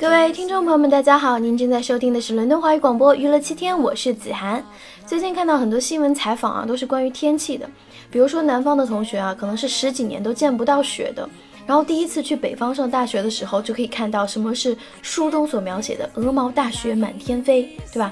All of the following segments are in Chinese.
各位听众朋友们，大家好，您正在收听的是伦敦华语广播娱乐七天，我是子涵。最近看到很多新闻采访啊，都是关于天气的，比如说南方的同学啊，可能是十几年都见不到雪的。然后第一次去北方上大学的时候，就可以看到什么是书中所描写的鹅毛大雪满天飞，对吧？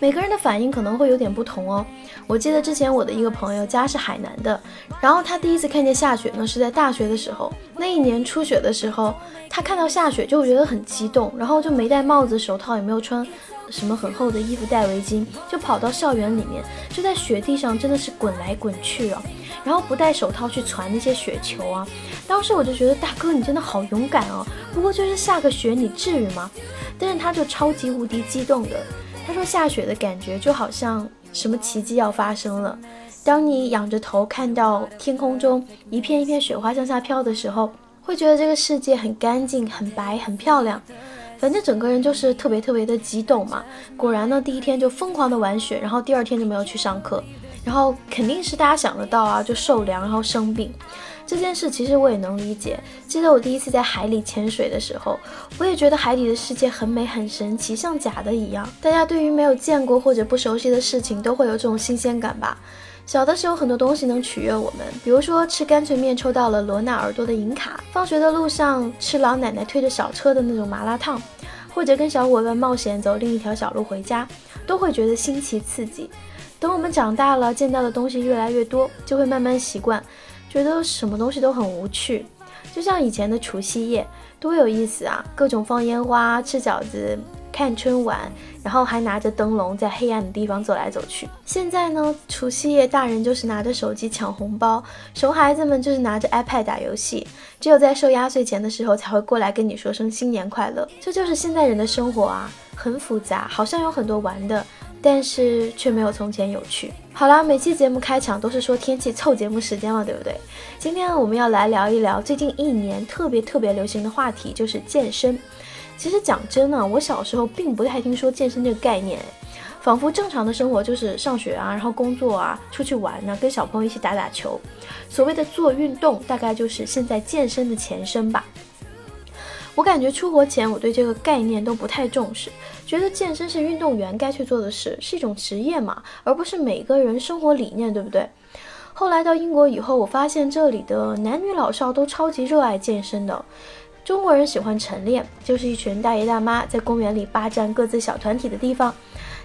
每个人的反应可能会有点不同哦。我记得之前我的一个朋友家是海南的，然后他第一次看见下雪呢，是在大学的时候。那一年初雪的时候，他看到下雪就会觉得很激动，然后就没戴帽子、手套，也没有穿什么很厚的衣服、戴围巾，就跑到校园里面，就在雪地上真的是滚来滚去啊。然后不戴手套去传那些雪球啊！当时我就觉得大哥你真的好勇敢哦。不过就是下个雪，你至于吗？但是他就超级无敌激动的，他说下雪的感觉就好像什么奇迹要发生了。当你仰着头看到天空中一片一片雪花向下飘的时候，会觉得这个世界很干净、很白、很漂亮。反正整个人就是特别特别的激动嘛。果然呢，第一天就疯狂的玩雪，然后第二天就没有去上课。然后肯定是大家想得到啊，就受凉，然后生病这件事，其实我也能理解。记得我第一次在海里潜水的时候，我也觉得海底的世界很美很神奇，像假的一样。大家对于没有见过或者不熟悉的事情，都会有这种新鲜感吧。小的时候很多东西能取悦我们，比如说吃干脆面抽到了罗纳尔多的银卡，放学的路上吃老奶奶推着小车的那种麻辣烫，或者跟小伙伴冒险走另一条小路回家，都会觉得新奇刺激。等我们长大了，见到的东西越来越多，就会慢慢习惯，觉得什么东西都很无趣。就像以前的除夕夜，多有意思啊！各种放烟花、吃饺子、看春晚，然后还拿着灯笼在黑暗的地方走来走去。现在呢，除夕夜大人就是拿着手机抢红包，熊孩子们就是拿着 iPad 打游戏，只有在收压岁钱的时候才会过来跟你说声新年快乐。这就是现代人的生活啊，很复杂，好像有很多玩的。但是却没有从前有趣。好啦，每期节目开场都是说天气凑节目时间了，对不对？今天我们要来聊一聊最近一年特别特别流行的话题，就是健身。其实讲真呢，我小时候并不太听说健身这个概念，仿佛正常的生活就是上学啊，然后工作啊，出去玩呢，跟小朋友一起打打球。所谓的做运动，大概就是现在健身的前身吧。我感觉出国前，我对这个概念都不太重视，觉得健身是运动员该去做的事，是一种职业嘛，而不是每个人生活理念，对不对？后来到英国以后，我发现这里的男女老少都超级热爱健身的。中国人喜欢晨练，就是一群大爷大妈在公园里霸占各自小团体的地方，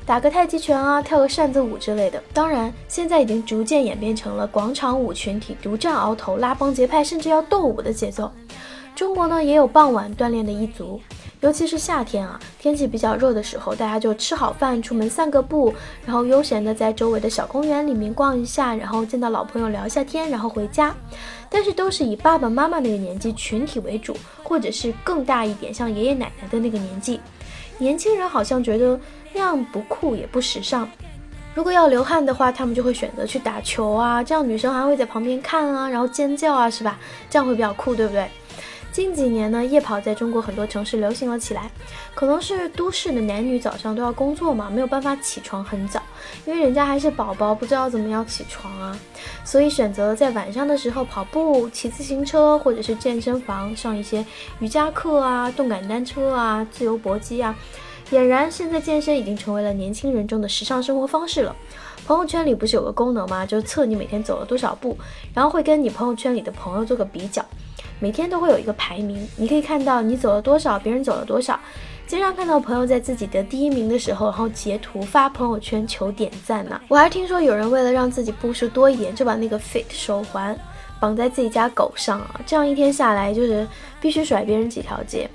打个太极拳啊，跳个扇子舞之类的。当然，现在已经逐渐演变成了广场舞群体独占鳌头、拉帮结派，甚至要斗舞的节奏。中国呢也有傍晚锻炼的一族，尤其是夏天啊，天气比较热的时候，大家就吃好饭出门散个步，然后悠闲的在周围的小公园里面逛一下，然后见到老朋友聊一下天，然后回家。但是都是以爸爸妈妈那个年纪群体为主，或者是更大一点，像爷爷奶奶的那个年纪。年轻人好像觉得那样不酷也不时尚。如果要流汗的话，他们就会选择去打球啊，这样女生还会在旁边看啊，然后尖叫啊，是吧？这样会比较酷，对不对？近几年呢，夜跑在中国很多城市流行了起来，可能是都市的男女早上都要工作嘛，没有办法起床很早，因为人家还是宝宝，不知道怎么样起床啊，所以选择在晚上的时候跑步、骑自行车，或者是健身房上一些瑜伽课啊、动感单车啊、自由搏击啊。俨然，现在健身已经成为了年轻人中的时尚生活方式了。朋友圈里不是有个功能吗？就是测你每天走了多少步，然后会跟你朋友圈里的朋友做个比较。每天都会有一个排名，你可以看到你走了多少，别人走了多少。经常看到朋友在自己的第一名的时候，然后截图发朋友圈求点赞呢。我还听说有人为了让自己步数多一点，就把那个 Fit 手环绑在自己家狗上啊，这样一天下来就是必须甩别人几条街。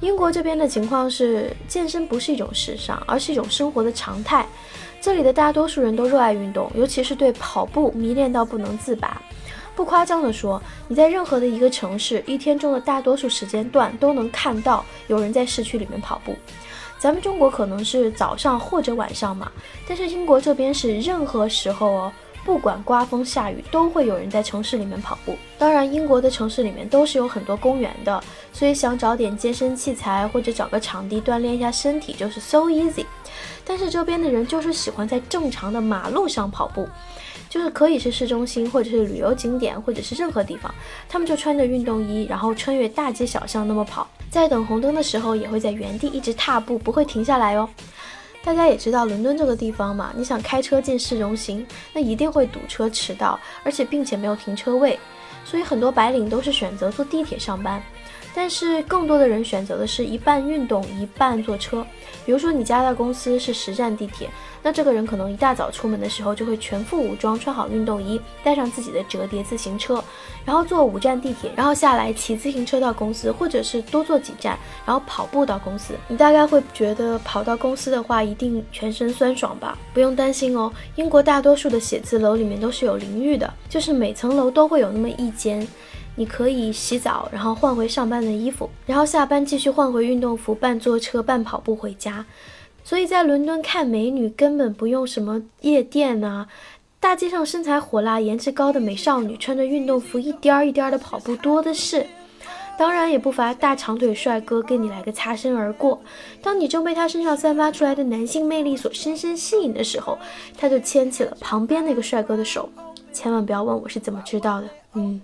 英国这边的情况是，健身不是一种时尚，而是一种生活的常态。这里的大多数人都热爱运动，尤其是对跑步迷恋到不能自拔。不夸张地说，你在任何的一个城市，一天中的大多数时间段都能看到有人在市区里面跑步。咱们中国可能是早上或者晚上嘛，但是英国这边是任何时候哦，不管刮风下雨，都会有人在城市里面跑步。当然，英国的城市里面都是有很多公园的，所以想找点健身器材或者找个场地锻炼一下身体就是 so easy。但是这边的人就是喜欢在正常的马路上跑步。就是可以是市中心，或者是旅游景点，或者是任何地方，他们就穿着运动衣，然后穿越大街小巷那么跑。在等红灯的时候也会在原地一直踏步，不会停下来哦。大家也知道伦敦这个地方嘛，你想开车进市中心，那一定会堵车、迟到，而且并且没有停车位，所以很多白领都是选择坐地铁上班。但是更多的人选择的是一半运动一半坐车，比如说你家的公司是十站地铁，那这个人可能一大早出门的时候就会全副武装，穿好运动衣，带上自己的折叠自行车，然后坐五站地铁，然后下来骑自行车到公司，或者是多坐几站，然后跑步到公司。你大概会觉得跑到公司的话一定全身酸爽吧？不用担心哦，英国大多数的写字楼里面都是有淋浴的，就是每层楼都会有那么一间。你可以洗澡，然后换回上班的衣服，然后下班继续换回运动服，半坐车半跑步回家。所以在伦敦看美女根本不用什么夜店啊，大街上身材火辣、颜值高的美少女穿着运动服一颠儿一颠儿的跑步多的是。当然也不乏大长腿帅哥跟你来个擦身而过。当你正被他身上散发出来的男性魅力所深深吸引的时候，他就牵起了旁边那个帅哥的手。千万不要问我是怎么知道的，嗯。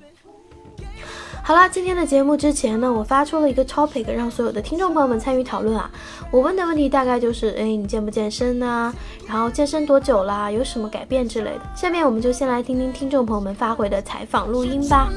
好啦，今天的节目之前呢，我发出了一个 topic，让所有的听众朋友们参与讨论啊。我问的问题大概就是，哎，你健不健身呢？然后健身多久啦？有什么改变之类的。下面我们就先来听听听众朋友们发回的采访录音吧。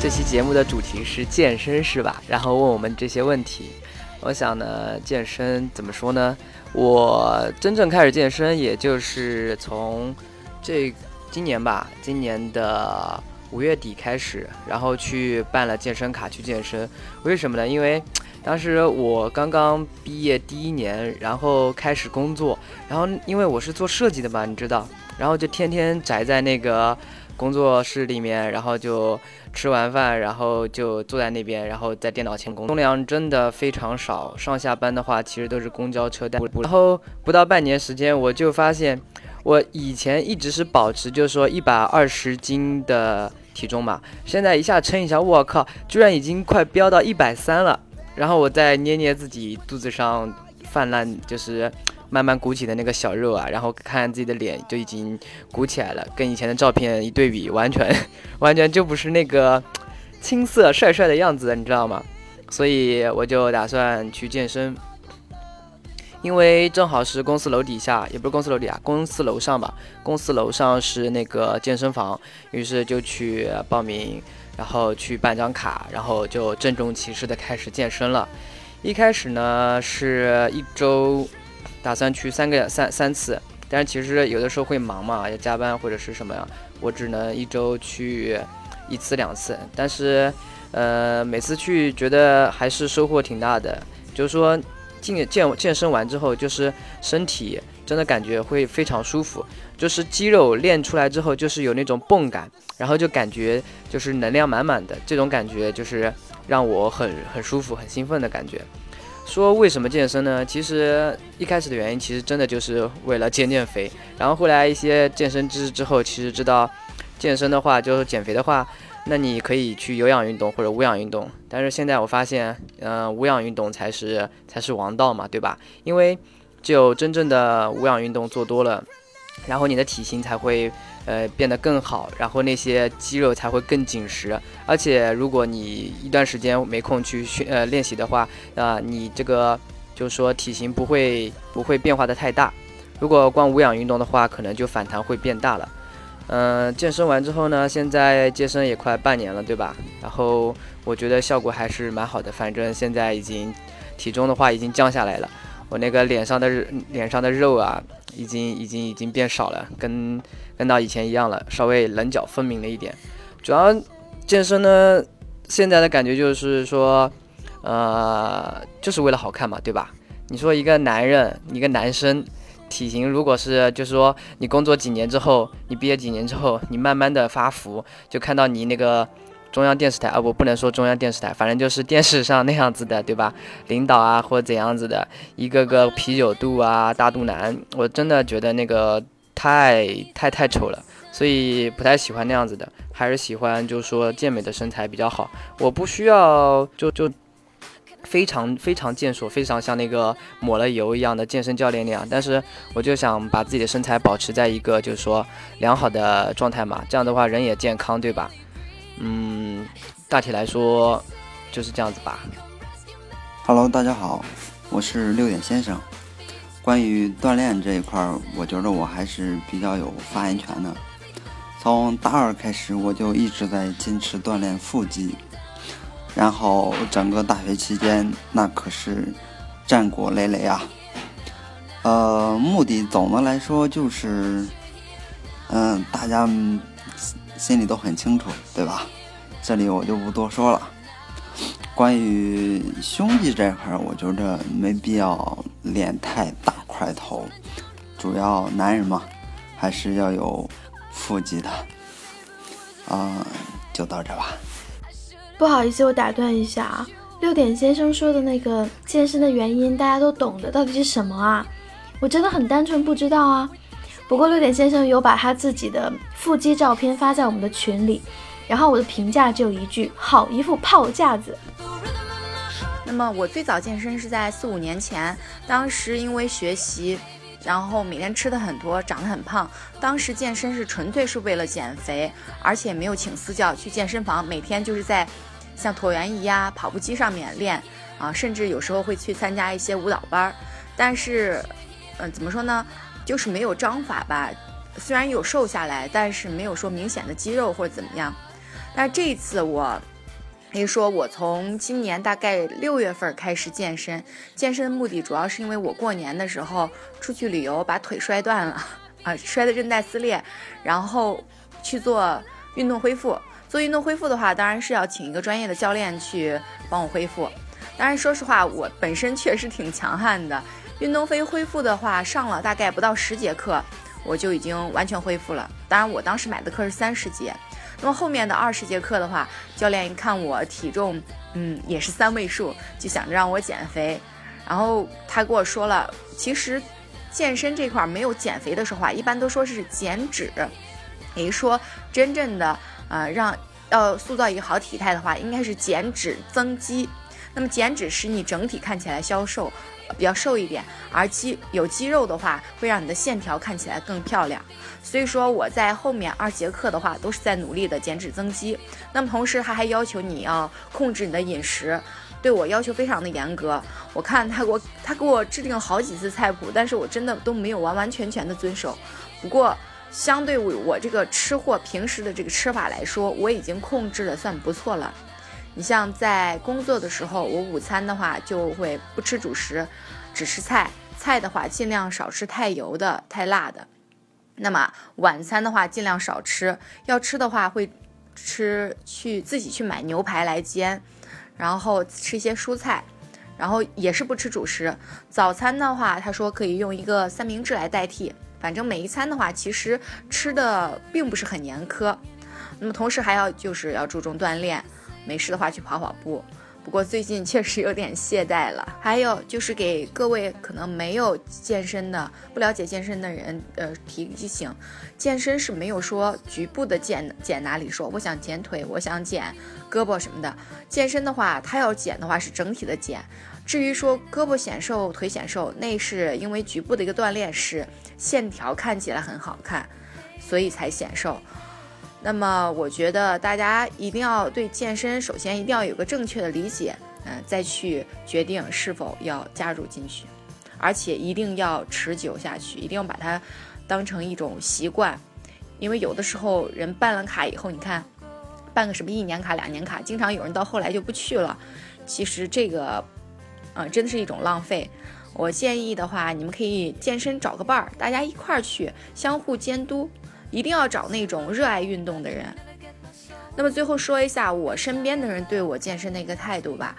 这期节目的主题是健身是吧？然后问我们这些问题。我想呢，健身怎么说呢？我真正开始健身，也就是从这。今年吧，今年的五月底开始，然后去办了健身卡去健身。为什么呢？因为当时我刚刚毕业第一年，然后开始工作，然后因为我是做设计的嘛，你知道，然后就天天宅在那个工作室里面，然后就吃完饭，然后就坐在那边，然后在电脑前工作，量真的非常少。上下班的话，其实都是公交车代步。然后不到半年时间，我就发现。我以前一直是保持，就是说一百二十斤的体重嘛，现在一下称一下，我靠，居然已经快飙到一百三了。然后我再捏捏自己肚子上泛滥，就是慢慢鼓起的那个小肉啊，然后看自己的脸就已经鼓起来了，跟以前的照片一对比，完全 完全就不是那个青涩帅帅的样子，你知道吗？所以我就打算去健身。因为正好是公司楼底下，也不是公司楼底下，公司楼上吧。公司楼上是那个健身房，于是就去报名，然后去办张卡，然后就郑重其事的开始健身了。一开始呢是一周，打算去三个三三次，但是其实有的时候会忙嘛，要加班或者是什么呀，我只能一周去一次两次。但是，呃，每次去觉得还是收获挺大的，就是说。健健健身完之后，就是身体真的感觉会非常舒服，就是肌肉练出来之后，就是有那种泵感，然后就感觉就是能量满满的，这种感觉就是让我很很舒服、很兴奋的感觉。说为什么健身呢？其实一开始的原因，其实真的就是为了减减肥，然后后来一些健身知识之后，其实知道健身的话，就是减肥的话。那你可以去有氧运动或者无氧运动，但是现在我发现，嗯，无氧运动才是才是王道嘛，对吧？因为只有真正的无氧运动做多了，然后你的体型才会呃变得更好，然后那些肌肉才会更紧实。而且如果你一段时间没空去训呃练习的话，啊，你这个就是说体型不会不会变化的太大。如果光无氧运动的话，可能就反弹会变大了。嗯，健身完之后呢，现在健身也快半年了，对吧？然后我觉得效果还是蛮好的，反正现在已经体重的话已经降下来了，我那个脸上的脸上的肉啊，已经已经已经变少了，跟跟到以前一样了，稍微棱角分明了一点。主要健身呢，现在的感觉就是说，呃，就是为了好看嘛，对吧？你说一个男人，一个男生。体型如果是，就是说你工作几年之后，你毕业几年之后，你慢慢的发福，就看到你那个中央电视台啊，我不能说中央电视台，反正就是电视上那样子的，对吧？领导啊或者怎样子的，一个个啤酒肚啊大肚腩，我真的觉得那个太太太丑了，所以不太喜欢那样子的，还是喜欢就是说健美的身材比较好。我不需要就就。非常非常健硕，非常像那个抹了油一样的健身教练那样，但是我就想把自己的身材保持在一个就是说良好的状态嘛，这样的话人也健康，对吧？嗯，大体来说就是这样子吧。Hello，大家好，我是六点先生。关于锻炼这一块，我觉得我还是比较有发言权的。从大二开始，我就一直在坚持锻炼腹肌，然后整个大学期间，那可是战果累累啊。呃，目的总的来说就是，嗯，大家心里都很清楚，对吧？这里我就不多说了。关于胸肌这块，我觉着没必要练太大块头，主要男人嘛，还是要有腹肌的。啊，就到这吧。不好意思，我打断一下啊，六点先生说的那个健身的原因，大家都懂的，到底是什么啊？我真的很单纯，不知道啊。不过六点先生有把他自己的腹肌照片发在我们的群里。然后我的评价就一句：好一副炮架子。那么我最早健身是在四五年前，当时因为学习，然后每天吃的很多，长得很胖。当时健身是纯粹是为了减肥，而且没有请私教去健身房，每天就是在像椭圆仪呀、跑步机上面练啊，甚至有时候会去参加一些舞蹈班儿。但是，嗯，怎么说呢，就是没有章法吧。虽然有瘦下来，但是没有说明显的肌肉或者怎么样。但这一次我可以说，我从今年大概六月份开始健身。健身的目的主要是因为我过年的时候出去旅游，把腿摔断了啊，摔的韧带撕裂，然后去做运动恢复。做运动恢复的话，当然是要请一个专业的教练去帮我恢复。当然，说实话，我本身确实挺强悍的。运动非恢复的话，上了大概不到十节课，我就已经完全恢复了。当然，我当时买的课是三十节。那么后面的二十节课的话，教练一看我体重，嗯，也是三位数，就想着让我减肥。然后他跟我说了，其实健身这块没有减肥的说话，一般都说是减脂。也就是说，真正的呃让要塑造一个好体态的话，应该是减脂增肌。那么减脂使你整体看起来消瘦。比较瘦一点，而肌有肌肉的话，会让你的线条看起来更漂亮。所以说我在后面二节课的话，都是在努力的减脂增肌。那么同时他还要求你要控制你的饮食，对我要求非常的严格。我看他给我他给我制定好几次菜谱，但是我真的都没有完完全全的遵守。不过相对我我这个吃货平时的这个吃法来说，我已经控制的算不错了。你像在工作的时候，我午餐的话就会不吃主食，只吃菜。菜的话尽量少吃太油的、太辣的。那么晚餐的话尽量少吃，要吃的话会吃去自己去买牛排来煎，然后吃一些蔬菜，然后也是不吃主食。早餐的话，他说可以用一个三明治来代替。反正每一餐的话，其实吃的并不是很严苛。那么同时还要就是要注重锻炼。没事的话去跑跑步，不过最近确实有点懈怠了。还有就是给各位可能没有健身的、不了解健身的人，呃，提提醒：健身是没有说局部的减减哪里，说我想减腿，我想减胳膊什么的。健身的话，它要减的话是整体的减。至于说胳膊显瘦、腿显瘦，那是因为局部的一个锻炼，使线条看起来很好看，所以才显瘦。那么我觉得大家一定要对健身，首先一定要有个正确的理解，嗯，再去决定是否要加入进去，而且一定要持久下去，一定要把它当成一种习惯，因为有的时候人办了卡以后，你看办个什么一年卡、两年卡，经常有人到后来就不去了，其实这个，嗯，真的是一种浪费。我建议的话，你们可以健身找个伴儿，大家一块儿去，相互监督。一定要找那种热爱运动的人。那么最后说一下我身边的人对我健身的一个态度吧。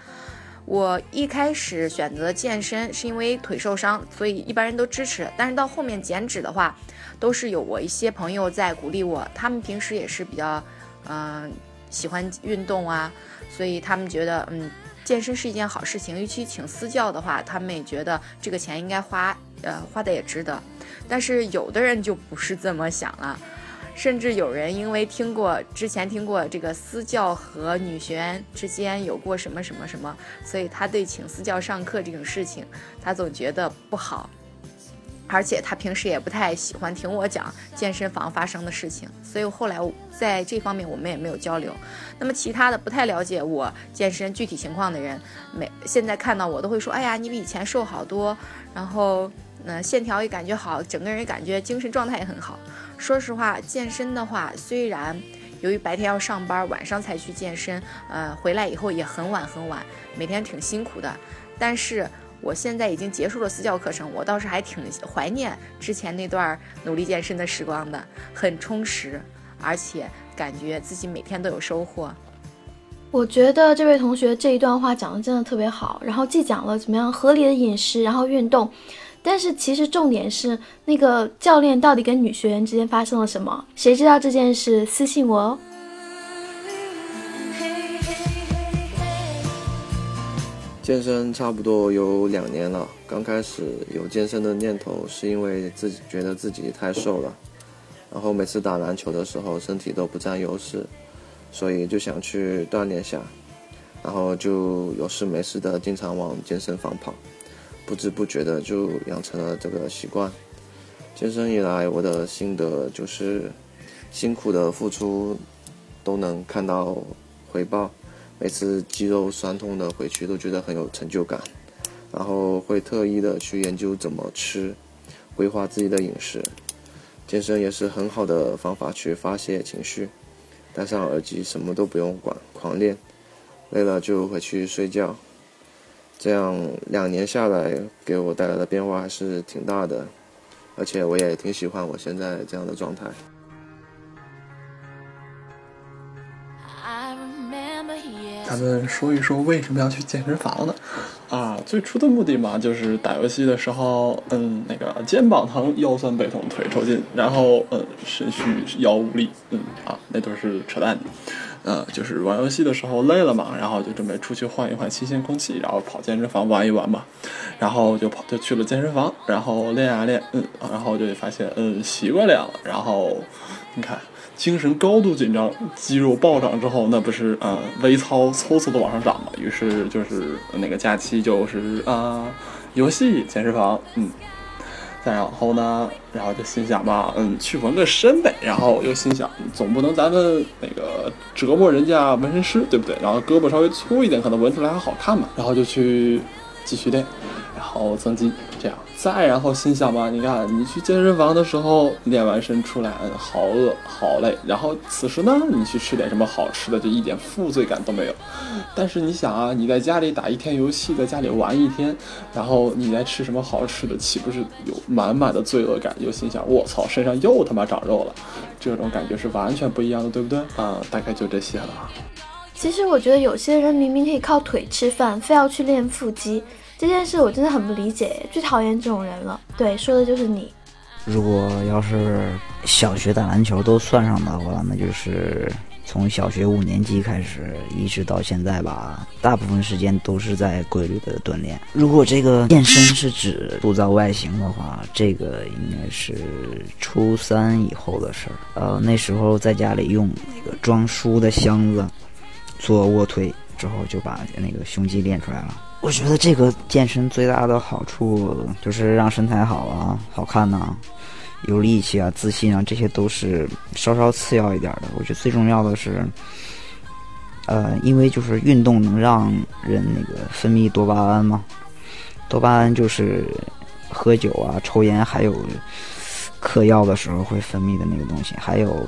我一开始选择健身是因为腿受伤，所以一般人都支持。但是到后面减脂的话，都是有我一些朋友在鼓励我。他们平时也是比较，嗯，喜欢运动啊，所以他们觉得，嗯，健身是一件好事情。尤其请私教的话，他们也觉得这个钱应该花，呃，花的也值得。但是有的人就不是这么想了，甚至有人因为听过之前听过这个私教和女学员之间有过什么什么什么，所以他对请私教上课这种事情，他总觉得不好。而且他平时也不太喜欢听我讲健身房发生的事情，所以后来在这方面我们也没有交流。那么其他的不太了解我健身具体情况的人，每现在看到我都会说：“哎呀，你比以前瘦好多，然后嗯线条也感觉好，整个人感觉精神状态也很好。”说实话，健身的话，虽然由于白天要上班，晚上才去健身，呃，回来以后也很晚很晚，每天挺辛苦的，但是。我现在已经结束了私教课程，我倒是还挺怀念之前那段努力健身的时光的，很充实，而且感觉自己每天都有收获。我觉得这位同学这一段话讲的真的特别好，然后既讲了怎么样合理的饮食，然后运动，但是其实重点是那个教练到底跟女学员之间发生了什么？谁知道这件事？私信我哦。健身差不多有两年了，刚开始有健身的念头，是因为自己觉得自己太瘦了，然后每次打篮球的时候身体都不占优势，所以就想去锻炼下，然后就有事没事的经常往健身房跑，不知不觉的就养成了这个习惯。健身以来，我的心得就是辛苦的付出都能看到回报。每次肌肉酸痛的回去都觉得很有成就感，然后会特意的去研究怎么吃，规划自己的饮食。健身也是很好的方法去发泄情绪，戴上耳机什么都不用管，狂练，累了就回去睡觉。这样两年下来给我带来的变化还是挺大的，而且我也挺喜欢我现在这样的状态。咱们说一说为什么要去健身房呢？啊，最初的目的嘛，就是打游戏的时候，嗯，那个肩膀疼、腰酸背痛、腿抽筋，然后嗯，肾虚、腰无力，嗯啊，那都是扯淡的。呃，就是玩游戏的时候累了嘛，然后就准备出去换一换新鲜空气，然后跑健身房玩一玩嘛，然后就跑就去了健身房，然后练啊练，嗯，然后就发现嗯习惯练了，然后你看。精神高度紧张，肌肉暴涨之后，那不是呃微操嗖嗖的往上涨嘛？于是就是那个假期就是啊，游戏健身房，嗯，再然后呢，然后就心想吧，嗯，去纹个身呗。然后又心想，总不能咱们那个折磨人家纹身师，对不对？然后胳膊稍微粗一点，可能纹出来还好看嘛。然后就去继续练，然后增肌，再然后心想吧，你看你去健身房的时候练完身出来，嗯，好饿好累。然后此时呢，你去吃点什么好吃的，就一点负罪感都没有。但是你想啊，你在家里打一天游戏，在家里玩一天，然后你再吃什么好吃的，岂不是有满满的罪恶感？又心想，我操，身上又他妈长肉了，这种感觉是完全不一样的，对不对？啊，大概就这些了。其实我觉得有些人明明可以靠腿吃饭，非要去练腹肌。这件事我真的很不理解，最讨厌这种人了。对，说的就是你。如果要是小学打篮球都算上的话，那就是从小学五年级开始一直到现在吧，大部分时间都是在规律的锻炼。如果这个健身是指塑造外形的话，这个应该是初三以后的事儿。呃，那时候在家里用那个装书的箱子做卧推，之后就把那个胸肌练出来了。我觉得这个健身最大的好处就是让身材好啊、好看呐、有力气啊、自信啊，这些都是稍稍次要一点的。我觉得最重要的是，呃，因为就是运动能让人那个分泌多巴胺嘛，多巴胺就是喝酒啊、抽烟还有嗑药的时候会分泌的那个东西，还有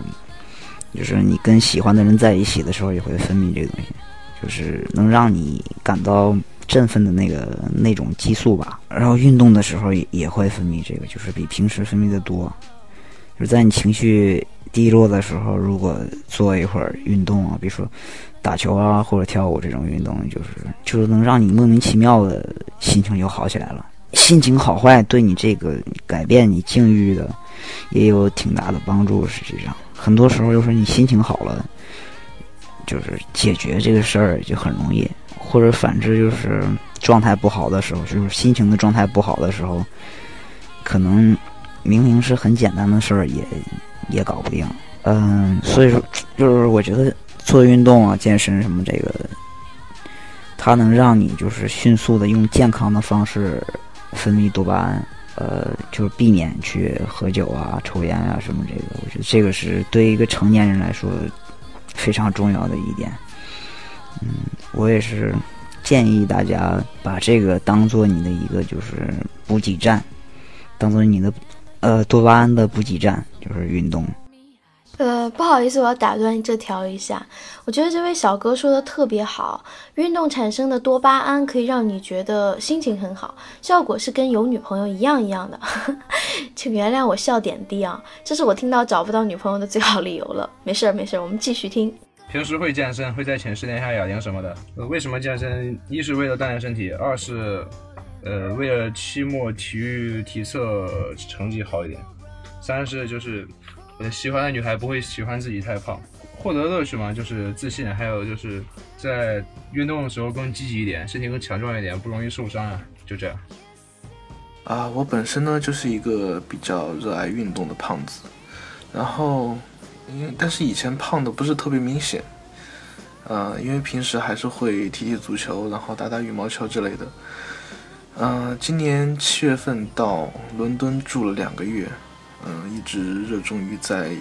就是你跟喜欢的人在一起的时候也会分泌这个东西，就是能让你感到。振奋的那个那种激素吧，然后运动的时候也也会分泌这个，就是比平时分泌的多。就是在你情绪低落的时候，如果做一会儿运动啊，比如说打球啊或者跳舞这种运动，就是就是能让你莫名其妙的心情就好起来了。心情好坏对你这个改变你境遇的也有挺大的帮助。实际上，很多时候就是你心情好了，就是解决这个事儿就很容易。或者反之，就是状态不好的时候，就是心情的状态不好的时候，可能明明是很简单的事儿，也也搞不定。嗯，所以说，就是我觉得做运动啊、健身什么这个，它能让你就是迅速的用健康的方式分泌多巴胺，呃，就是避免去喝酒啊、抽烟啊什么这个。我觉得这个是对一个成年人来说非常重要的一点。嗯，我也是建议大家把这个当做你的一个就是补给站，当做你的呃多巴胺的补给站，就是运动。呃，不好意思，我要打断这条一下。我觉得这位小哥说的特别好，运动产生的多巴胺可以让你觉得心情很好，效果是跟有女朋友一样一样的。请原谅我笑点低啊，这是我听到找不到女朋友的最好理由了。没事儿没事儿，我们继续听。平时会健身，会在寝室练下哑铃什么的。呃，为什么健身？一是为了锻炼身体，二是，呃，为了期末体育体测成绩好一点，三是就是。我的喜欢的女孩不会喜欢自己太胖，获得乐趣嘛，就是自信，还有就是在运动的时候更积极一点，身体更强壮一点，不容易受伤啊，就这样。啊，我本身呢就是一个比较热爱运动的胖子，然后，因为但是以前胖的不是特别明显，呃，因为平时还是会踢踢足球，然后打打羽毛球之类的。嗯，今年七月份到伦敦住了两个月。嗯，一直热衷于在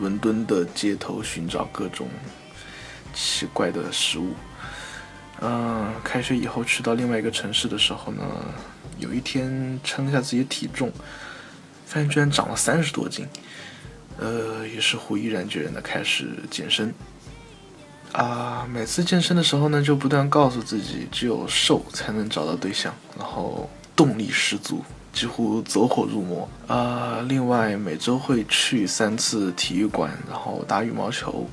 伦敦的街头寻找各种奇怪的食物。嗯，开学以后去到另外一个城市的时候呢，有一天称一下自己的体重，发现居然长了三十多斤。呃，于是乎毅然决然的开始健身。啊，每次健身的时候呢，就不断告诉自己，只有瘦才能找到对象，然后动力十足。几乎走火入魔啊！另外每周会去三次体育馆，然后打羽毛球，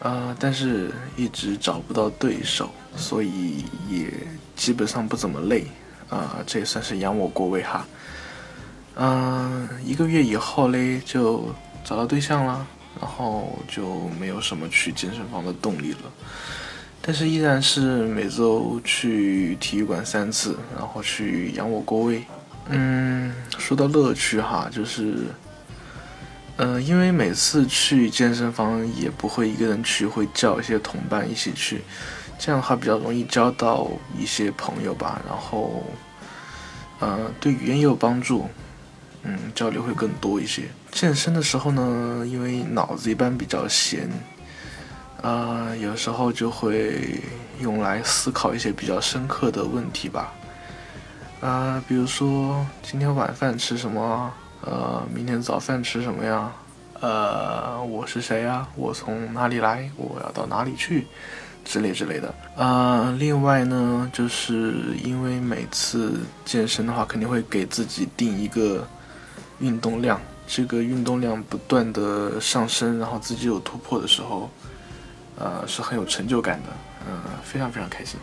啊，但是一直找不到对手，所以也基本上不怎么累啊。这也算是养我国威哈。嗯，一个月以后嘞，就找到对象了，然后就没有什么去健身房的动力了。但是依然是每周去体育馆三次，然后去养我国威。嗯，说到乐趣哈，就是，嗯，因为每次去健身房也不会一个人去，会叫一些同伴一起去，这样的话比较容易交到一些朋友吧。然后，呃，对语言也有帮助，嗯，交流会更多一些。健身的时候呢，因为脑子一般比较闲，啊，有时候就会用来思考一些比较深刻的问题吧。啊，比如说今天晚饭吃什么？呃，明天早饭吃什么呀？呃，我是谁呀？我从哪里来？我要到哪里去？之类之类的。啊，另外呢，就是因为每次健身的话，肯定会给自己定一个运动量，这个运动量不断的上升，然后自己有突破的时候，呃，是很有成就感的，嗯，非常非常开心。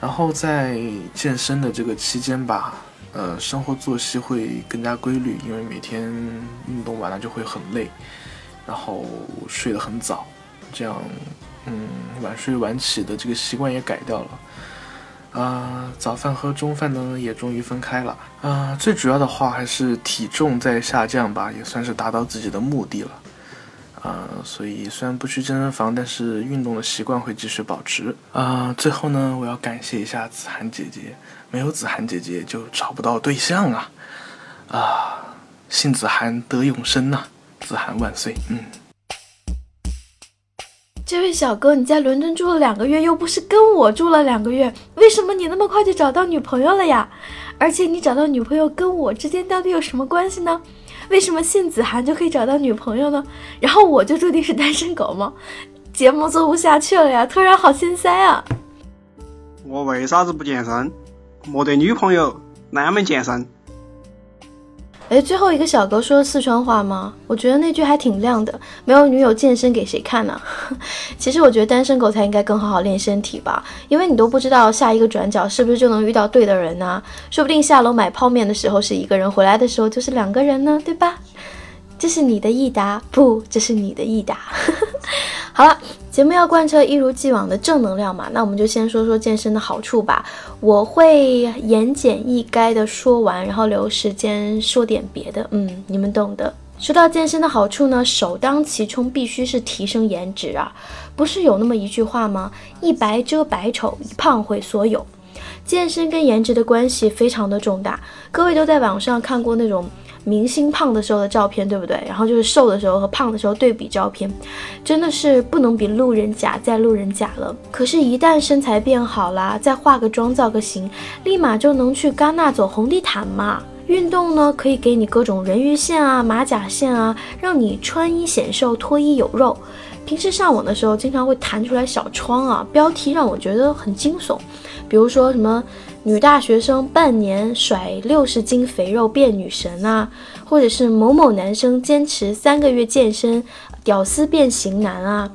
然后在健身的这个期间吧，呃，生活作息会更加规律，因为每天运动完了就会很累，然后睡得很早，这样，嗯，晚睡晚起的这个习惯也改掉了，啊，早饭和中饭呢也终于分开了，啊，最主要的话还是体重在下降吧，也算是达到自己的目的了。啊，所以虽然不去健身房，但是运动的习惯会继续保持。啊，最后呢，我要感谢一下子涵姐姐，没有子涵姐姐就找不到对象啊！啊，信子涵得永生呐，子涵万岁！嗯，这位小哥，你在伦敦住了两个月，又不是跟我住了两个月，为什么你那么快就找到女朋友了呀？而且你找到女朋友跟我之间到底有什么关系呢？为什么信子涵就可以找到女朋友呢？然后我就注定是单身狗吗？节目做不下去了呀！突然好心塞啊！我为啥子不健身？没得女朋友，哪门健身？哎，最后一个小哥说四川话吗？我觉得那句还挺亮的。没有女友健身给谁看呢？其实我觉得单身狗才应该更好好练身体吧，因为你都不知道下一个转角是不是就能遇到对的人呢？说不定下楼买泡面的时候是一个人，回来的时候就是两个人呢，对吧？这是你的益达，不，这是你的益达。好了。节目要贯彻一如既往的正能量嘛，那我们就先说说健身的好处吧。我会言简意赅的说完，然后留时间说点别的。嗯，你们懂的。说到健身的好处呢，首当其冲必须是提升颜值啊！不是有那么一句话吗？一白遮百丑，一胖毁所有。健身跟颜值的关系非常的重大，各位都在网上看过那种明星胖的时候的照片，对不对？然后就是瘦的时候和胖的时候对比照片，真的是不能比路人甲再路人甲了。可是，一旦身材变好啦，再化个妆造个型，立马就能去戛纳走红地毯嘛。运动呢，可以给你各种人鱼线啊、马甲线啊，让你穿衣显瘦，脱衣有肉。平时上网的时候，经常会弹出来小窗啊，标题让我觉得很惊悚。比如说什么女大学生半年甩六十斤肥肉变女神啊，或者是某某男生坚持三个月健身，屌丝变型男啊，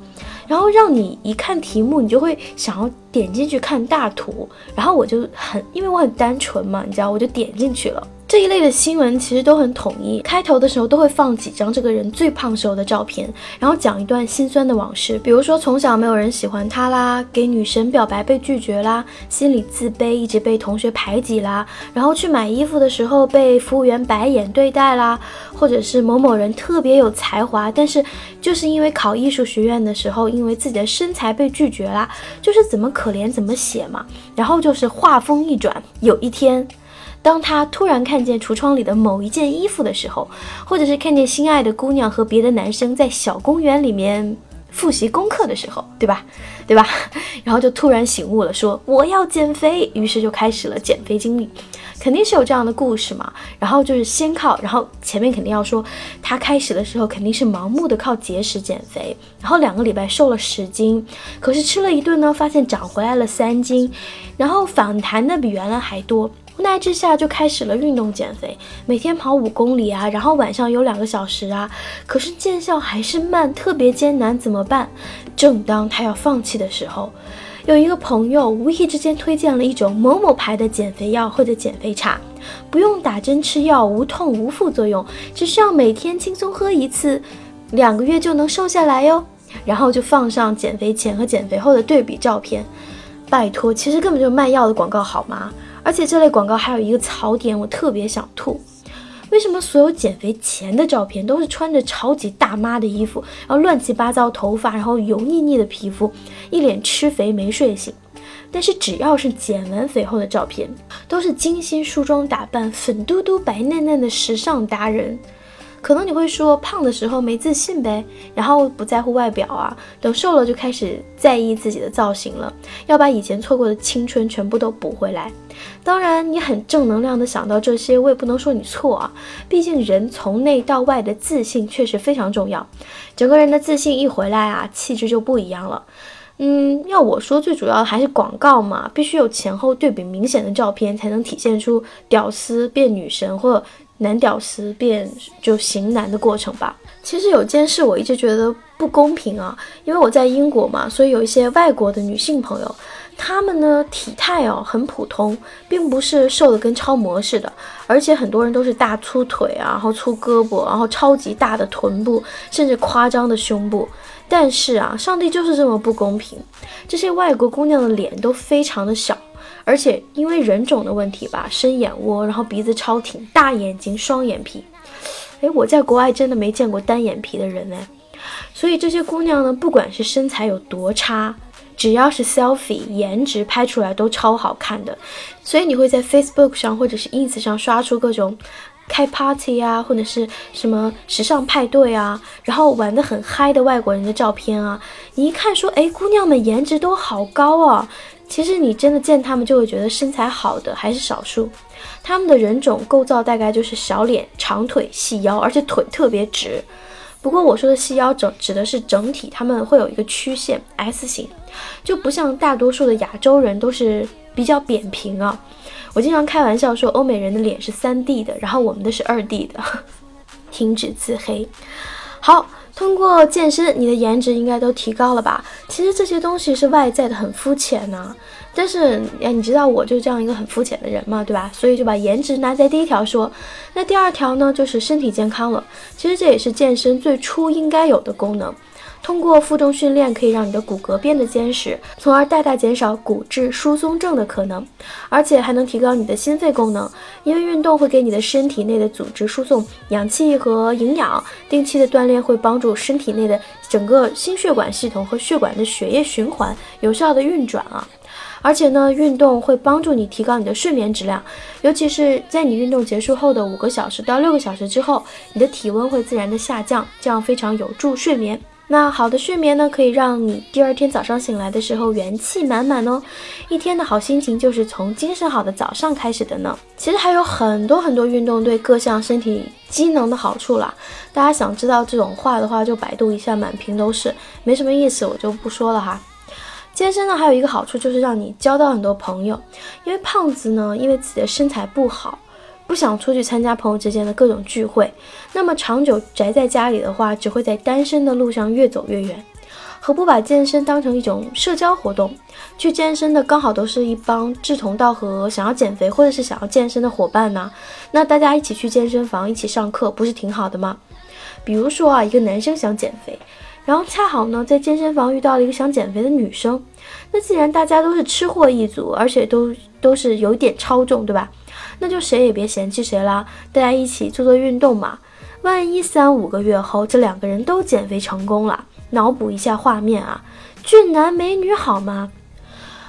然后让你一看题目，你就会想要点进去看大图，然后我就很，因为我很单纯嘛，你知道，我就点进去了。这一类的新闻其实都很统一，开头的时候都会放几张这个人最胖时候的照片，然后讲一段心酸的往事，比如说从小没有人喜欢他啦，给女神表白被拒绝啦，心里自卑，一直被同学排挤啦，然后去买衣服的时候被服务员白眼对待啦，或者是某某人特别有才华，但是就是因为考艺术学院的时候，因为自己的身材被拒绝啦，就是怎么可怜怎么写嘛，然后就是话锋一转，有一天。当他突然看见橱窗里的某一件衣服的时候，或者是看见心爱的姑娘和别的男生在小公园里面复习功课的时候，对吧？对吧？然后就突然醒悟了，说我要减肥，于是就开始了减肥经历。肯定是有这样的故事嘛。然后就是先靠，然后前面肯定要说，他开始的时候肯定是盲目的靠节食减肥，然后两个礼拜瘦了十斤，可是吃了一顿呢，发现长回来了三斤，然后反弹的比原来还多。无奈之下，就开始了运动减肥，每天跑五公里啊，然后晚上有两个小时啊，可是见效还是慢，特别艰难，怎么办？正当他要放弃的时候，有一个朋友无意之间推荐了一种某某牌的减肥药或者减肥茶，不用打针吃药，无痛无副作用，只需要每天轻松喝一次，两个月就能瘦下来哟。然后就放上减肥前和减肥后的对比照片，拜托，其实根本就是卖药的广告好吗？而且这类广告还有一个槽点，我特别想吐。为什么所有减肥前的照片都是穿着超级大妈的衣服，然后乱七八糟头发，然后油腻腻的皮肤，一脸吃肥没睡醒？但是只要是减完肥后的照片，都是精心梳妆打扮，粉嘟嘟、白嫩嫩的时尚达人。可能你会说胖的时候没自信呗，然后不在乎外表啊，等瘦了就开始在意自己的造型了，要把以前错过的青春全部都补回来。当然，你很正能量的想到这些，我也不能说你错啊，毕竟人从内到外的自信确实非常重要，整个人的自信一回来啊，气质就不一样了。嗯，要我说，最主要的还是广告嘛，必须有前后对比明显的照片，才能体现出屌丝变女神或。男屌丝变就型男的过程吧。其实有件事我一直觉得不公平啊，因为我在英国嘛，所以有一些外国的女性朋友，她们呢体态哦很普通，并不是瘦的跟超模似的，而且很多人都是大粗腿啊，然后粗胳膊，然后超级大的臀部，甚至夸张的胸部。但是啊，上帝就是这么不公平，这些外国姑娘的脸都非常的小。而且因为人种的问题吧，深眼窝，然后鼻子超挺，大眼睛，双眼皮。哎，我在国外真的没见过单眼皮的人哎。所以这些姑娘呢，不管是身材有多差，只要是 selfie，颜值拍出来都超好看的。所以你会在 Facebook 上或者是 Ins 上刷出各种开 party 啊，或者是什么时尚派对啊，然后玩的很嗨的外国人的照片啊。你一看说，哎，姑娘们颜值都好高啊。其实你真的见他们就会觉得身材好的还是少数，他们的人种构造大概就是小脸、长腿、细腰，而且腿特别直。不过我说的细腰整指的是整体，他们会有一个曲线 S 型，就不像大多数的亚洲人都是比较扁平啊。我经常开玩笑说欧美人的脸是三 D 的，然后我们的是二 D 的。停止自黑，好。通过健身，你的颜值应该都提高了吧？其实这些东西是外在的，很肤浅呢。但是，哎，你知道我就这样一个很肤浅的人嘛，对吧？所以就把颜值拿在第一条说。那第二条呢，就是身体健康了。其实这也是健身最初应该有的功能。通过负重训练，可以让你的骨骼变得坚实，从而大大减少骨质疏松症的可能，而且还能提高你的心肺功能。因为运动会给你的身体内的组织输送氧气和营养，定期的锻炼会帮助身体内的整个心血管系统和血管的血液循环有效的运转啊。而且呢，运动会帮助你提高你的睡眠质量，尤其是在你运动结束后的五个小时到六个小时之后，你的体温会自然的下降，这样非常有助睡眠。那好的睡眠呢，可以让你第二天早上醒来的时候元气满满哦。一天的好心情就是从精神好的早上开始的呢。其实还有很多很多运动对各项身体机能的好处啦。大家想知道这种话的话，就百度一下，满屏都是，没什么意思，我就不说了哈。健身呢，还有一个好处就是让你交到很多朋友，因为胖子呢，因为自己的身材不好。不想出去参加朋友之间的各种聚会，那么长久宅在家里的话，只会在单身的路上越走越远。何不把健身当成一种社交活动？去健身的刚好都是一帮志同道合、想要减肥或者是想要健身的伙伴呢。那大家一起去健身房，一起上课，不是挺好的吗？比如说啊，一个男生想减肥，然后恰好呢在健身房遇到了一个想减肥的女生。那既然大家都是吃货一族，而且都都是有点超重，对吧？那就谁也别嫌弃谁啦，大家一起做做运动嘛。万一三五个月后这两个人都减肥成功了，脑补一下画面啊，俊男美女好吗？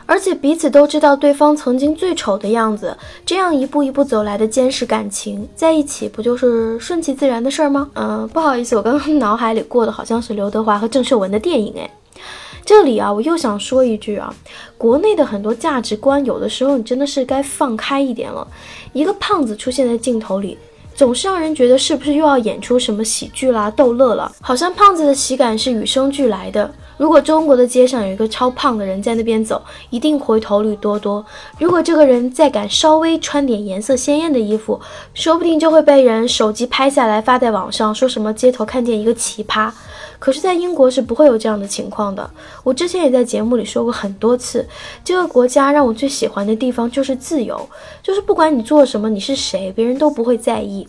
而且彼此都知道对方曾经最丑的样子，这样一步一步走来的坚实感情，在一起不就是顺其自然的事儿吗？嗯，不好意思，我刚刚脑海里过的好像是刘德华和郑秀文的电影哎。这里啊，我又想说一句啊，国内的很多价值观，有的时候你真的是该放开一点了。一个胖子出现在镜头里，总是让人觉得是不是又要演出什么喜剧啦、逗乐了，好像胖子的喜感是与生俱来的。如果中国的街上有一个超胖的人在那边走，一定回头率多多。如果这个人再敢稍微穿点颜色鲜艳的衣服，说不定就会被人手机拍下来发在网上，说什么街头看见一个奇葩。可是，在英国是不会有这样的情况的。我之前也在节目里说过很多次，这个国家让我最喜欢的地方就是自由，就是不管你做什么，你是谁，别人都不会在意。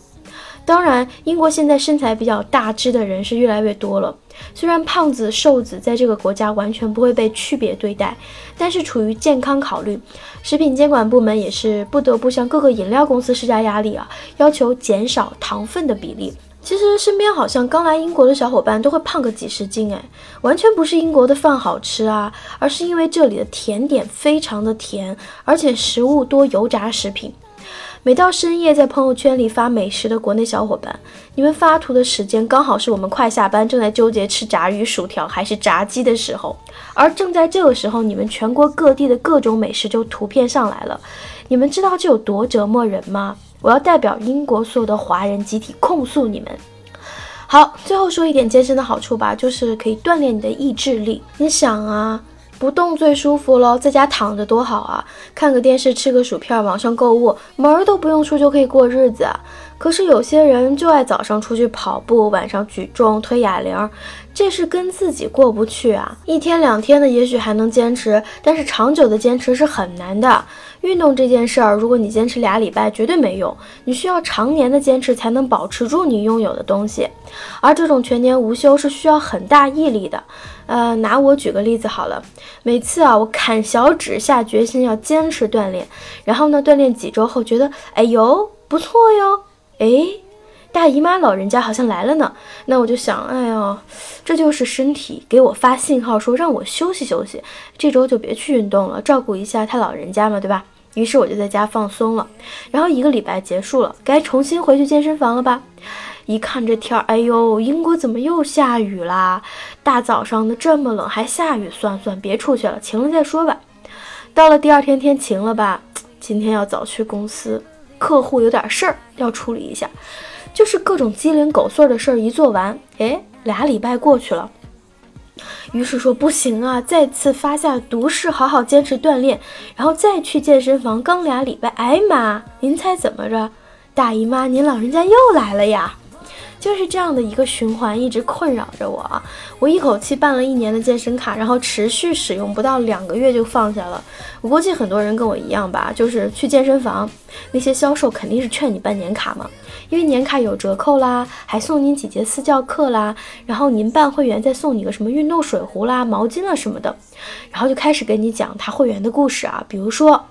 当然，英国现在身材比较大只的人是越来越多了。虽然胖子、瘦子在这个国家完全不会被区别对待，但是出于健康考虑，食品监管部门也是不得不向各个饮料公司施加压力啊，要求减少糖分的比例。其实身边好像刚来英国的小伙伴都会胖个几十斤，哎，完全不是英国的饭好吃啊，而是因为这里的甜点非常的甜，而且食物多油炸食品。每到深夜，在朋友圈里发美食的国内小伙伴，你们发图的时间刚好是我们快下班，正在纠结吃炸鱼薯条还是炸鸡的时候。而正在这个时候，你们全国各地的各种美食就图片上来了。你们知道这有多折磨人吗？我要代表英国所有的华人集体控诉你们。好，最后说一点健身的好处吧，就是可以锻炼你的意志力。你想啊。不动最舒服了，在家躺着多好啊！看个电视，吃个薯片，网上购物，门儿都不用出就可以过日子。可是有些人就爱早上出去跑步，晚上举重、推哑铃，这是跟自己过不去啊！一天两天的也许还能坚持，但是长久的坚持是很难的。运动这件事儿，如果你坚持俩礼拜，绝对没用。你需要常年的坚持，才能保持住你拥有的东西。而这种全年无休是需要很大毅力的。呃，拿我举个例子好了，每次啊，我砍小指下决心要坚持锻炼，然后呢，锻炼几周后觉得，哎呦，不错哟，哎，大姨妈老人家好像来了呢。那我就想，哎呦，这就是身体给我发信号，说让我休息休息，这周就别去运动了，照顾一下他老人家嘛，对吧？于是我就在家放松了，然后一个礼拜结束了，该重新回去健身房了吧？一看这天儿，哎呦，英国怎么又下雨啦？大早上的这么冷还下雨，算算别出去了，晴了再说吧。到了第二天天晴了吧？今天要早去公司，客户有点事儿要处理一下，就是各种鸡零狗碎的事儿一做完，哎，俩礼拜过去了。于是说不行啊，再次发下毒誓，好好坚持锻炼，然后再去健身房。刚俩礼拜，哎妈，您猜怎么着？大姨妈，您老人家又来了呀！就是这样的一个循环，一直困扰着我啊。我一口气办了一年的健身卡，然后持续使用不到两个月就放下了。我估计很多人跟我一样吧，就是去健身房，那些销售肯定是劝你办年卡嘛。因为年卡有折扣啦，还送您几节私教课啦，然后您办会员再送你个什么运动水壶啦、毛巾啊什么的，然后就开始给你讲他会员的故事啊，比如说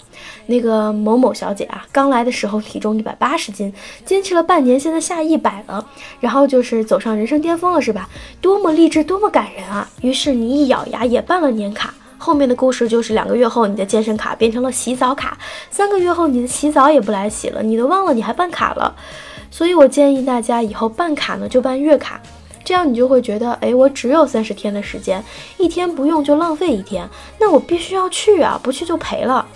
那个某某小姐啊，刚来的时候体重一百八十斤，坚持了半年，现在下一百了，然后就是走上人生巅峰了，是吧？多么励志，多么感人啊！于是你一咬牙也办了年卡。后面的故事就是两个月后，你的健身卡变成了洗澡卡；三个月后，你的洗澡也不来洗了，你都忘了你还办卡了。所以我建议大家以后办卡呢就办月卡，这样你就会觉得，哎，我只有三十天的时间，一天不用就浪费一天，那我必须要去啊，不去就赔了。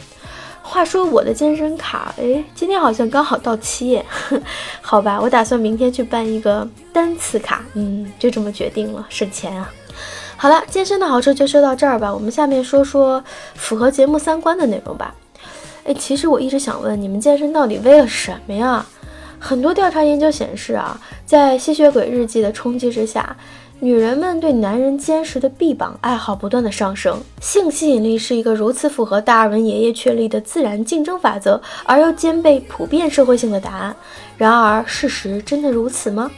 话说我的健身卡，哎，今天好像刚好到期耶，好吧，我打算明天去办一个单次卡，嗯，就这么决定了，省钱啊。好了，健身的好处就说到这儿吧，我们下面说说符合节目三观的内容吧。哎，其实我一直想问，你们健身到底为了什么呀？很多调查研究显示啊，在吸血鬼日记的冲击之下。女人们对男人坚实的臂膀爱好不断的上升，性吸引力是一个如此符合达尔文爷爷确立的自然竞争法则，而又兼备普遍社会性的答案。然而，事实真的如此吗？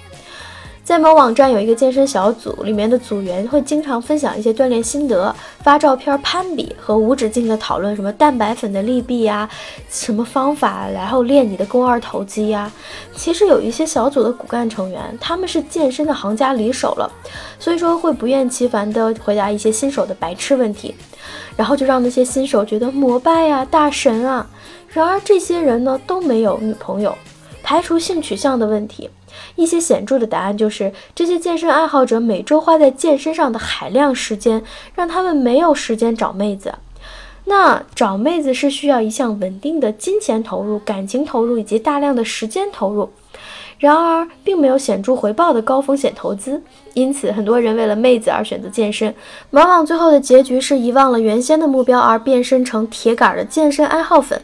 在某网站有一个健身小组，里面的组员会经常分享一些锻炼心得，发照片攀比和无止境的讨论什么蛋白粉的利弊呀，什么方法然后练你的肱二头肌呀。其实有一些小组的骨干成员，他们是健身的行家里手了，所以说会不厌其烦的回答一些新手的白痴问题，然后就让那些新手觉得膜拜呀，大神啊。然而这些人呢都没有女朋友，排除性取向的问题。一些显著的答案就是，这些健身爱好者每周花在健身上的海量时间，让他们没有时间找妹子。那找妹子是需要一项稳定的金钱投入、感情投入以及大量的时间投入，然而并没有显著回报的高风险投资。因此，很多人为了妹子而选择健身，往往最后的结局是遗忘了原先的目标，而变身成铁杆的健身爱好粉。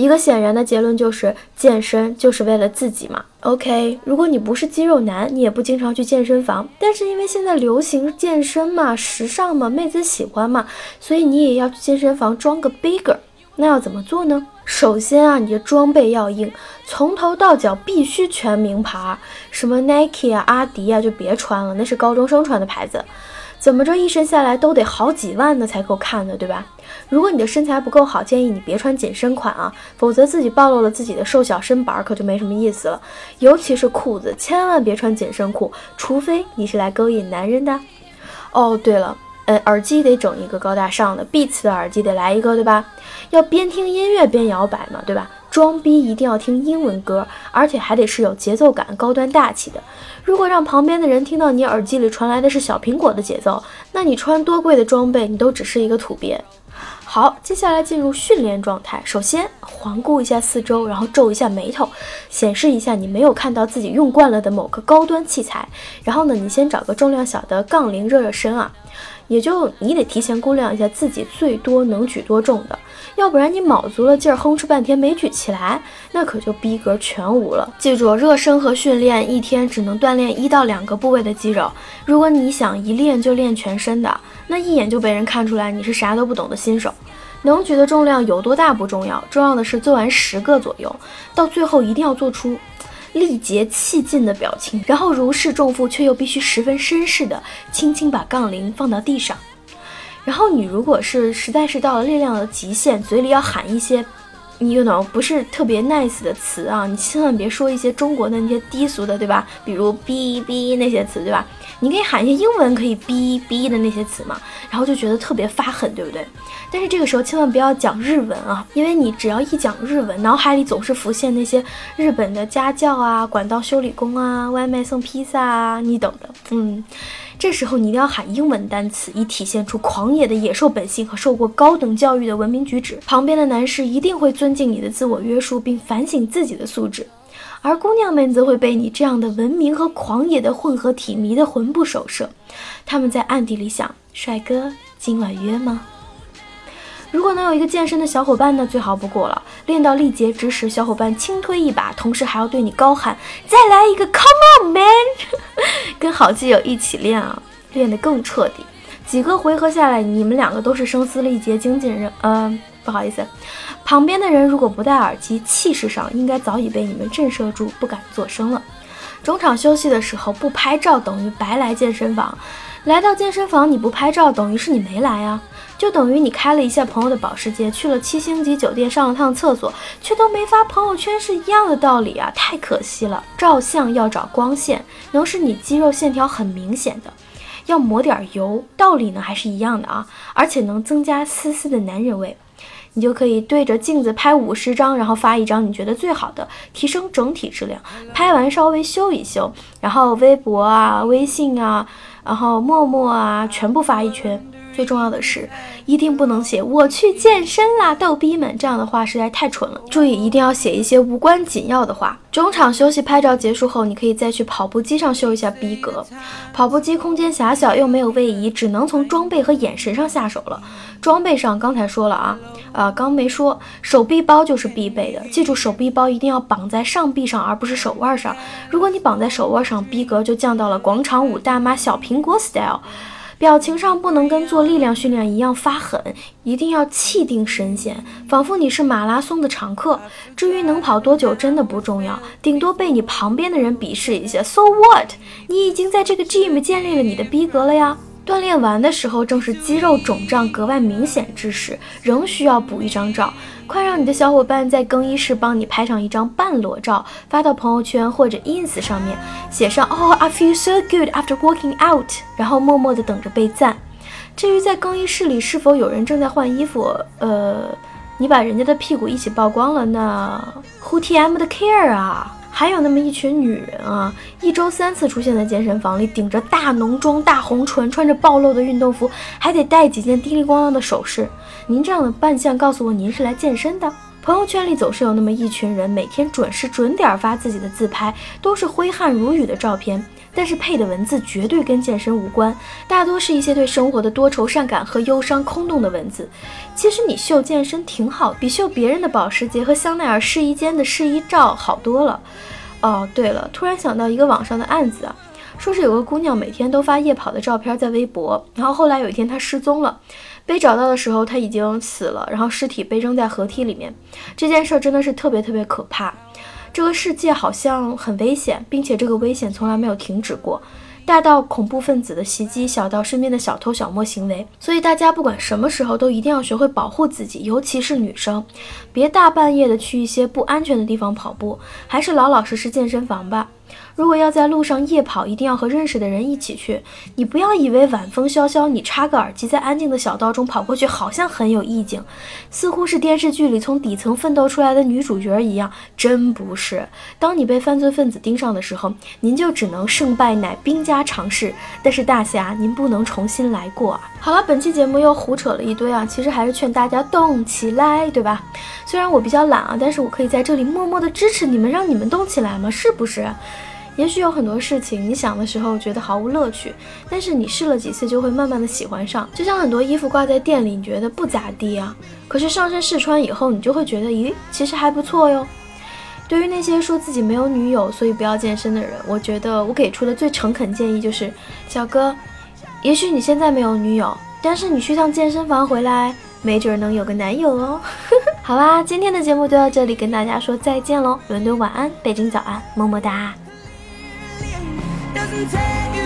一个显然的结论就是，健身就是为了自己嘛。OK，如果你不是肌肉男，你也不经常去健身房，但是因为现在流行健身嘛，时尚嘛，妹子喜欢嘛，所以你也要去健身房装个 bigger。那要怎么做呢？首先啊，你的装备要硬，从头到脚必须全名牌，什么 Nike 啊、阿迪啊就别穿了，那是高中生穿的牌子。怎么着，一身下来都得好几万呢才够看的，对吧？如果你的身材不够好，建议你别穿紧身款啊，否则自己暴露了自己的瘦小身板，可就没什么意思了。尤其是裤子，千万别穿紧身裤，除非你是来勾引男人的。哦，对了，呃，耳机得整一个高大上的，Beats 的耳机得来一个，对吧？要边听音乐边摇摆嘛，对吧？装逼一定要听英文歌，而且还得是有节奏感、高端大气的。如果让旁边的人听到你耳机里传来的是小苹果的节奏，那你穿多贵的装备，你都只是一个土鳖。好，接下来进入训练状态。首先环顾一下四周，然后皱一下眉头，显示一下你没有看到自己用惯了的某个高端器材。然后呢，你先找个重量小的杠铃热热身啊。也就你得提前估量一下自己最多能举多重的，要不然你卯足了劲儿哼哧半天没举起来，那可就逼格全无了。记住，热身和训练一天只能锻炼一到两个部位的肌肉。如果你想一练就练全身的，那一眼就被人看出来你是啥都不懂的新手。能举的重量有多大不重要，重要的是做完十个左右，到最后一定要做出。力竭气尽的表情，然后如释重负，却又必须十分绅士的轻轻把杠铃放到地上。然后你如果是实在是到了力量的极限，嘴里要喊一些你 you know 不是特别 nice 的词啊，你千万别说一些中国的那些低俗的，对吧？比如哔哔那些词，对吧？你可以喊一些英文可以哔哔的那些词嘛，然后就觉得特别发狠，对不对？但是这个时候千万不要讲日文啊，因为你只要一讲日文，脑海里总是浮现那些日本的家教啊、管道修理工啊、外卖送披萨啊，你懂的。嗯，这时候你一定要喊英文单词，以体现出狂野的野兽本性和受过高等教育的文明举止。旁边的男士一定会尊敬你的自我约束，并反省自己的素质。而姑娘们则会被你这样的文明和狂野的混合体迷得魂不守舍，他们在暗地里想：帅哥，今晚约吗？如果能有一个健身的小伙伴，那最好不过了。练到力竭之时，小伙伴轻推一把，同时还要对你高喊：“再来一个，Come on man！” 跟好基友一起练啊，练得更彻底。几个回合下来，你们两个都是声嘶力竭、精尽人……嗯。不好意思，旁边的人如果不戴耳机，气势上应该早已被你们震慑住，不敢作声了。中场休息的时候不拍照等于白来健身房，来到健身房你不拍照等于是你没来啊，就等于你开了一下朋友的保时捷，去了七星级酒店上了趟厕所，却都没发朋友圈是一样的道理啊，太可惜了。照相要找光线，能使你肌肉线条很明显的。要抹点油，道理呢还是一样的啊，而且能增加丝丝的男人味。你就可以对着镜子拍五十张，然后发一张你觉得最好的，提升整体质量。拍完稍微修一修，然后微博啊、微信啊，然后陌陌啊，全部发一圈。最重要的是，一定不能写“我去健身啦，逗逼们”这样的话实在太蠢了。注意，一定要写一些无关紧要的话。中场休息拍照结束后，你可以再去跑步机上秀一下逼格。跑步机空间狭小又没有位移，只能从装备和眼神上下手了。装备上刚才说了啊，啊刚没说，手臂包就是必备的。记住，手臂包一定要绑在上臂上，而不是手腕上。如果你绑在手腕上，逼格就降到了广场舞大妈小苹果 style。表情上不能跟做力量训练一样发狠，一定要气定神闲，仿佛你是马拉松的常客。至于能跑多久，真的不重要，顶多被你旁边的人鄙视一下。So what？你已经在这个 gym 建立了你的逼格了呀。锻炼完的时候，正是肌肉肿胀格外明显之时，仍需要补一张照。快让你的小伙伴在更衣室帮你拍上一张半裸照，发到朋友圈或者 ins 上面，写上“哦，I feel so good after working out”，然后默默的等着被赞。至于在更衣室里是否有人正在换衣服，呃，你把人家的屁股一起曝光了，那 who tm 的 care 啊？还有那么一群女人啊，一周三次出现在健身房里，顶着大浓妆、大红唇，穿着暴露的运动服，还得带几件叮铃咣啷的首饰。您这样的扮相，告诉我您是来健身的。朋友圈里总是有那么一群人，每天准时准点发自己的自拍，都是挥汗如雨的照片。但是配的文字绝对跟健身无关，大多是一些对生活的多愁善感和忧伤空洞的文字。其实你秀健身挺好，比秀别人的保时捷和香奈儿试衣间的试衣照好多了。哦，对了，突然想到一个网上的案子啊，说是有个姑娘每天都发夜跑的照片在微博，然后后来有一天她失踪了，被找到的时候她已经死了，然后尸体被扔在河堤里面。这件事真的是特别特别可怕。这个世界好像很危险，并且这个危险从来没有停止过，大到恐怖分子的袭击，小到身边的小偷小摸行为。所以大家不管什么时候都一定要学会保护自己，尤其是女生，别大半夜的去一些不安全的地方跑步，还是老老实实健身房吧。如果要在路上夜跑，一定要和认识的人一起去。你不要以为晚风萧萧，你插个耳机在安静的小道中跑过去，好像很有意境，似乎是电视剧里从底层奋斗出来的女主角一样，真不是。当你被犯罪分子盯上的时候，您就只能胜败乃兵家常事。但是大侠，您不能重新来过啊！好了，本期节目又胡扯了一堆啊，其实还是劝大家动起来，对吧？虽然我比较懒啊，但是我可以在这里默默的支持你们，让你们动起来吗？是不是？也许有很多事情，你想的时候觉得毫无乐趣，但是你试了几次就会慢慢的喜欢上。就像很多衣服挂在店里，你觉得不咋地啊，可是上身试穿以后，你就会觉得，咦，其实还不错哟。对于那些说自己没有女友，所以不要健身的人，我觉得我给出的最诚恳建议就是，小哥，也许你现在没有女友，但是你去趟健身房回来，没准能有个男友哦。好啦，今天的节目就到这里，跟大家说再见喽。伦敦晚安，北京早安，么么哒。doesn't take